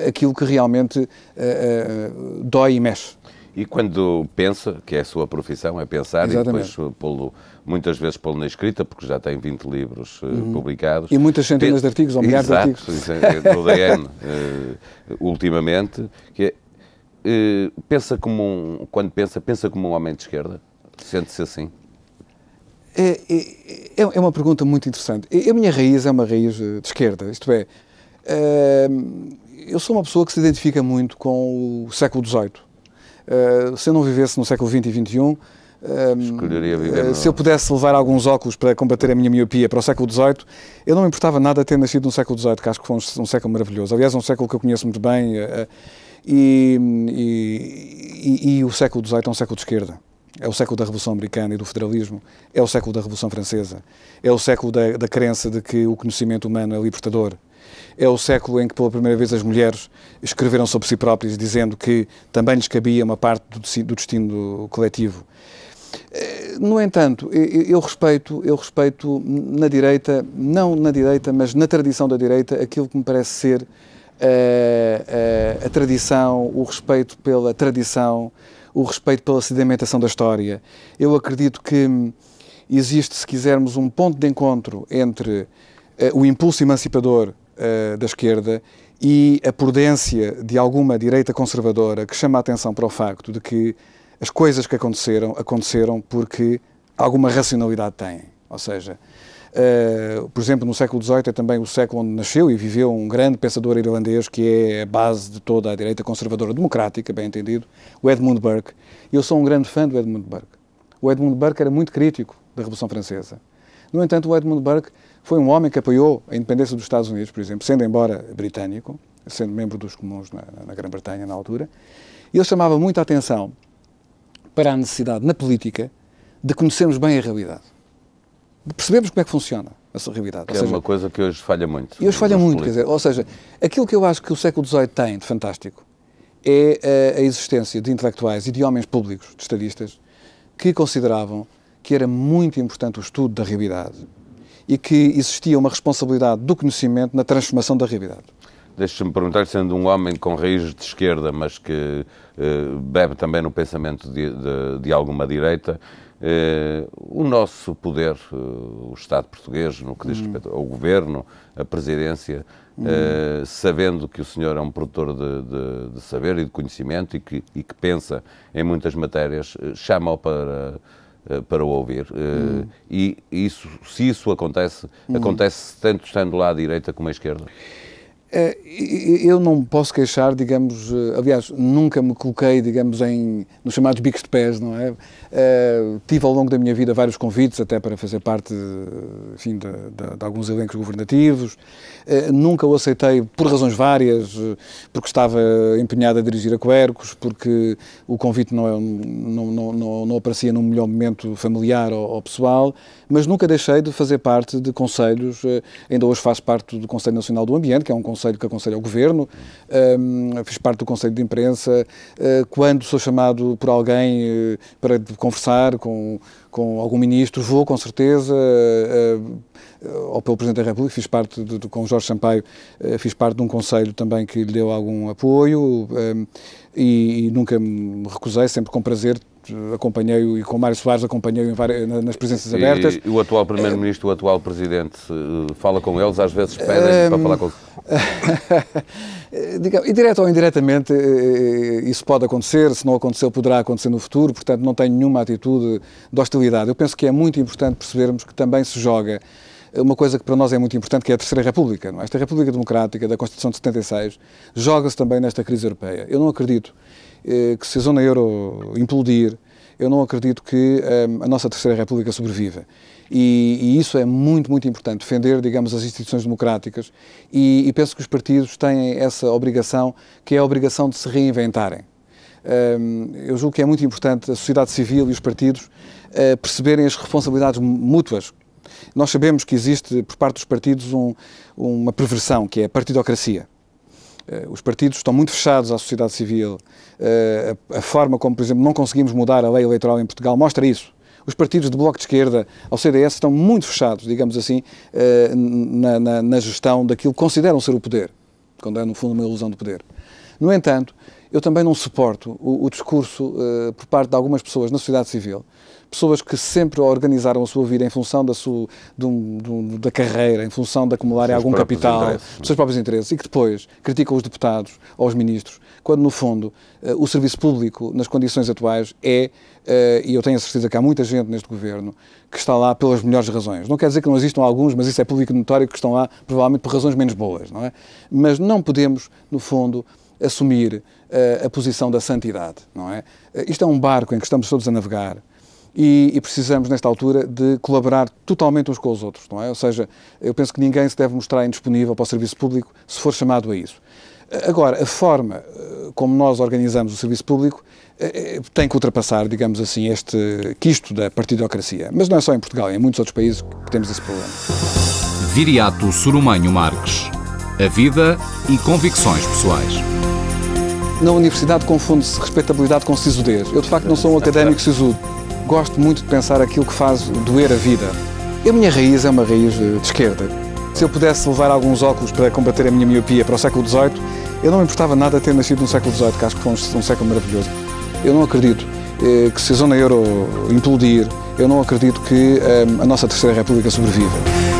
aquilo que realmente dói e mexe. E quando pensa, que é a sua profissão, é pensar Exatamente. e depois pô-lo, muitas vezes pô-lo na escrita, porque já tem 20 livros uh, uhum. publicados. E muitas centenas de artigos, ou milhares Exato, de artigos. É, do DN, uh, ultimamente, que é, pensa como um, quando pensa, pensa como um homem de esquerda? Sente-se assim? É, é, é, uma pergunta muito interessante. A minha raiz é uma raiz de esquerda, isto é, eu sou uma pessoa que se identifica muito com o século XVIII se eu não vivesse no século XX e XXI, Escolheria viver se eu pudesse levar alguns óculos para combater a minha miopia para o século XVIII, eu não me importava nada ter nascido no século XVIII, que acho que foi um século maravilhoso. Aliás, é um século que eu conheço muito bem. E, e, e, o século XVIII é um século de esquerda. É o século da Revolução Americana e do federalismo, é o século da Revolução Francesa, é o século da, da crença de que o conhecimento humano é libertador, é o século em que pela primeira vez as mulheres escreveram sobre si próprias, dizendo que também lhes cabia uma parte do destino coletivo. Eh, no entanto, eu respeito, eu respeito na direita, não na direita, mas na tradição da direita, aquilo que me parece ser a, eh, a, eh, a tradição, o respeito pela tradição, o respeito pela sedimentação da história. Eu acredito que existe, se quisermos, um ponto de encontro entre o impulso emancipador uh, da esquerda e a prudência de alguma direita conservadora que chama a atenção para o facto de que as coisas que aconteceram, aconteceram porque alguma racionalidade têm. Ou seja, uh, por exemplo, no século XVIII é também o século onde nasceu e viveu um grande pensador irlandês que é a base de toda a direita conservadora democrática, bem entendido, o Edmund Burke. Eu sou um grande fã do Edmund Burke. O Edmund Burke era muito crítico da Revolução Francesa. No entanto, o Edmund Burke foi um homem que apoiou a independência dos Estados Unidos, por exemplo, sendo embora britânico, sendo membro dos comuns na, na Grã-Bretanha na altura, e ele chamava muito a atenção para a necessidade na política de conhecermos bem a realidade, de percebermos como é que funciona essa realidade. Que ou é seja, uma coisa que hoje falha muito. E hoje falha muito, quer dizer, ou seja, aquilo que eu acho que o século XVIII tem de fantástico é a, a existência de intelectuais e de homens públicos, de estadistas, que consideravam que era muito importante o estudo da realidade e que existia uma responsabilidade do conhecimento na transformação da realidade. Deixa-me perguntar, sendo um homem com raízes de esquerda, mas que eh, bebe também no pensamento de, de, de alguma direita, eh, o nosso poder, eh, o Estado português, no que diz hum. respeito ao governo, a presidência, hum. sabendo que o senhor é um produtor de, de, saber e de conhecimento e que, e que pensa em muitas matérias, chama-o para eh, para o ouvir. Hum. E isso, se isso acontece, acontece tanto estando lá à direita como à esquerda? É, eu não posso queixar, digamos, eh, aliás, nunca me coloquei, digamos, em, nos chamados bicos de pés, não é? Uh, tive ao longo da minha vida vários convites, até para fazer parte, enfim, de, de, de alguns elencos governativos. Uh, nunca o aceitei por razões várias, porque estava empenhado a dirigir a Quercos, porque o convite não, é, não, não, não, não aparecia num melhor momento familiar ou, ou, pessoal, mas nunca deixei de fazer parte de conselhos, ainda hoje faço parte do Conselho Nacional do Ambiente, que é um conselho conselho que aconselha o governo, um, fiz parte do conselho de imprensa. Uh, quando sou chamado por alguém uh, para conversar com, com algum ministro, vou com certeza. Uh, ou pelo Presidente da República, fiz parte, de, de, com Jorge Sampaio, fiz parte de um conselho também que lhe deu algum apoio um, e, e nunca me recusei, sempre com prazer, acompanhei-o e com Mário Soares acompanhei-o nas presenças abertas. E o atual Primeiro-Ministro, o atual Presidente, fala com eles, às vezes pedem para falar com e direto ou indiretamente, eh, eh, isso pode acontecer, se não aconteceu, poderá acontecer no futuro, portanto, não tenho nenhuma atitude de hostilidade. Eu penso que é muito importante percebermos que também se joga uma coisa que para nós é muito importante, que é a Terceira República. Não é? Esta República Democrática da Constituição de 76 joga-se também nesta crise europeia. Eu não acredito eh, que se a zona euro implodir, eu não acredito que eh, a nossa Terceira República sobreviva. E, e, isso é muito, muito importante, defender, digamos, as instituições democráticas e, e, penso que os partidos têm essa obrigação, que é a obrigação de se reinventarem. Um, eu julgo que é muito importante a sociedade civil e os partidos uh, perceberem as responsabilidades mútuas. Nós sabemos que existe, por parte dos partidos, um, uma perversão, que é a partidocracia. os partidos estão muito fechados à sociedade civil. A forma como, por exemplo, não conseguimos mudar a lei eleitoral em Portugal mostra isso. Os partidos de bloco de esquerda ao CDS estão muito fechados, digamos assim, na, na, na gestão daquilo que consideram ser o poder, quando é, no fundo, uma ilusão de poder. No entanto, eu também não suporto o, o discurso uh, por parte de algumas pessoas na sociedade civil, pessoas que sempre organizaram a sua vida em função da, sua, da carreira, em função de acumularem algum capital, dos seus próprios interesses, e que depois criticam os deputados ou os ministros, quando no fundo uh, o serviço público, nas condições atuais, é, uh, e eu tenho a certeza que há muita gente neste governo que está lá pelas melhores razões. Não quer dizer que não existam alguns, mas isso é público notório que estão lá provavelmente por razões menos boas, não é? Mas não podemos, no fundo, assumir uh, a posição da santidade, não é? Isto é um barco em que estamos todos a navegar e, e, precisamos, nesta altura, de colaborar totalmente uns com os outros, não é? Ou seja, eu penso que ninguém se deve mostrar indisponível para o serviço público se for chamado a isso. Agora, a forma como nós organizamos o serviço público tem que ultrapassar, digamos assim, este quisto da partidocracia. Mas não é só em Portugal, é em muitos outros países que temos esse problema. Viriato Surumanho Marques. A vida e convicções pessoais na universidade confunde-se respeitabilidade com sisudez. Eu, de facto, não sou um académico sisudo. Gosto muito de pensar aquilo que faz doer a vida. A minha raiz é uma raiz de esquerda. Se eu pudesse levar alguns óculos para combater a minha miopia para o século XVIII, eu não me importava nada ter nascido no século XVIII, que acho que foi um, um século maravilhoso. Eu não acredito eh, que se a zona euro implodir, eu não acredito que eh, a nossa Terceira República sobreviva.